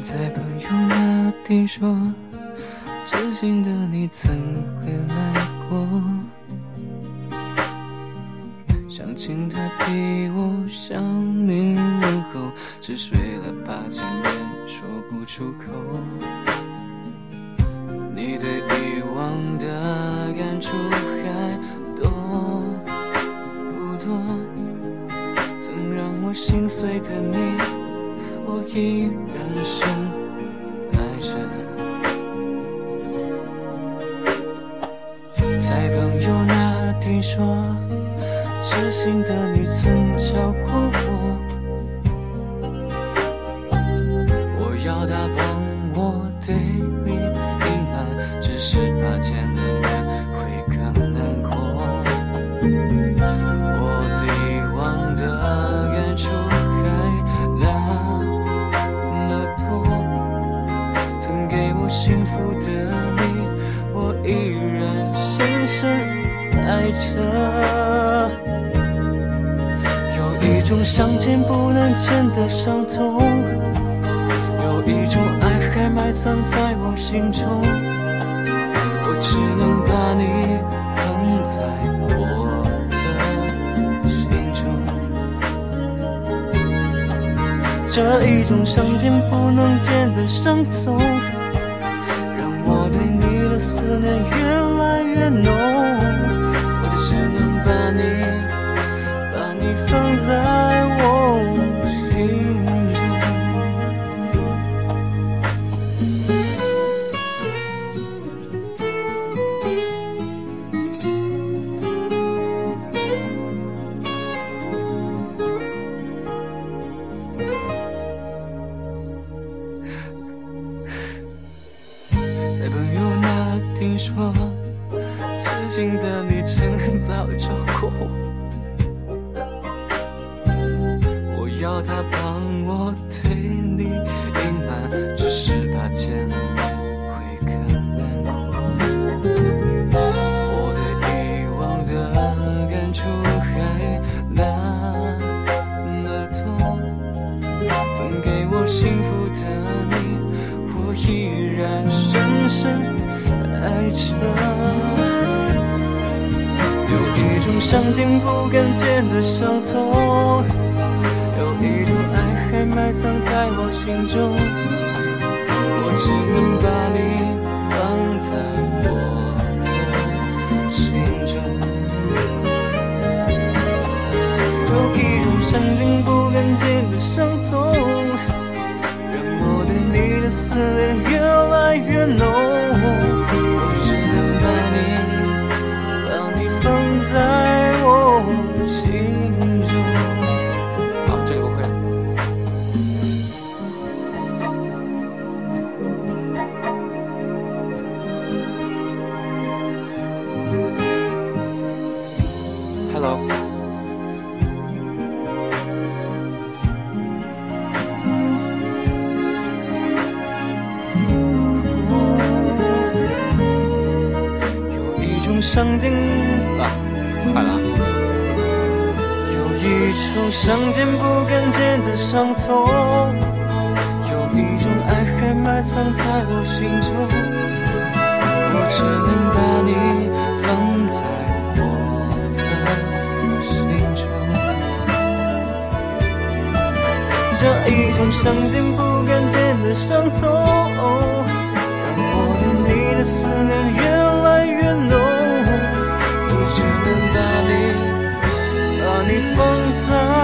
在朋友那听说，真心的你曾回来过。想亲他比我向你问候，只睡了八千年，说不出口。你对以往的感触还多不多？曾让我心碎的你。我依然深爱着。在朋友那听说，知心的你曾教过我，我要他帮我对你深爱着。有一种想见不能见的伤痛，有一种爱还埋藏在我心中，我只能把你放在我的心中。这一种想见不能见的伤痛，说，痴心的你曾早教过我，要他帮我对你隐瞒，只是怕见面会更难过。我对遗忘的感触还那么多，曾给我幸福的你，依然深深爱着。有一种想见不敢见的伤痛，有一种爱还埋藏在我心中，我只能把你放在我的心中。有一种想见不敢见的伤痛，思念越来越浓。我只能把你，把你放在我心中。好，这个我会有一种想见啊，快了。有一种想见不敢见的伤痛，有一种爱还埋藏在我心中，我只能把你放在我的心中。这一种想见不敢见的伤痛，让我对你的思念越来越浓。sun.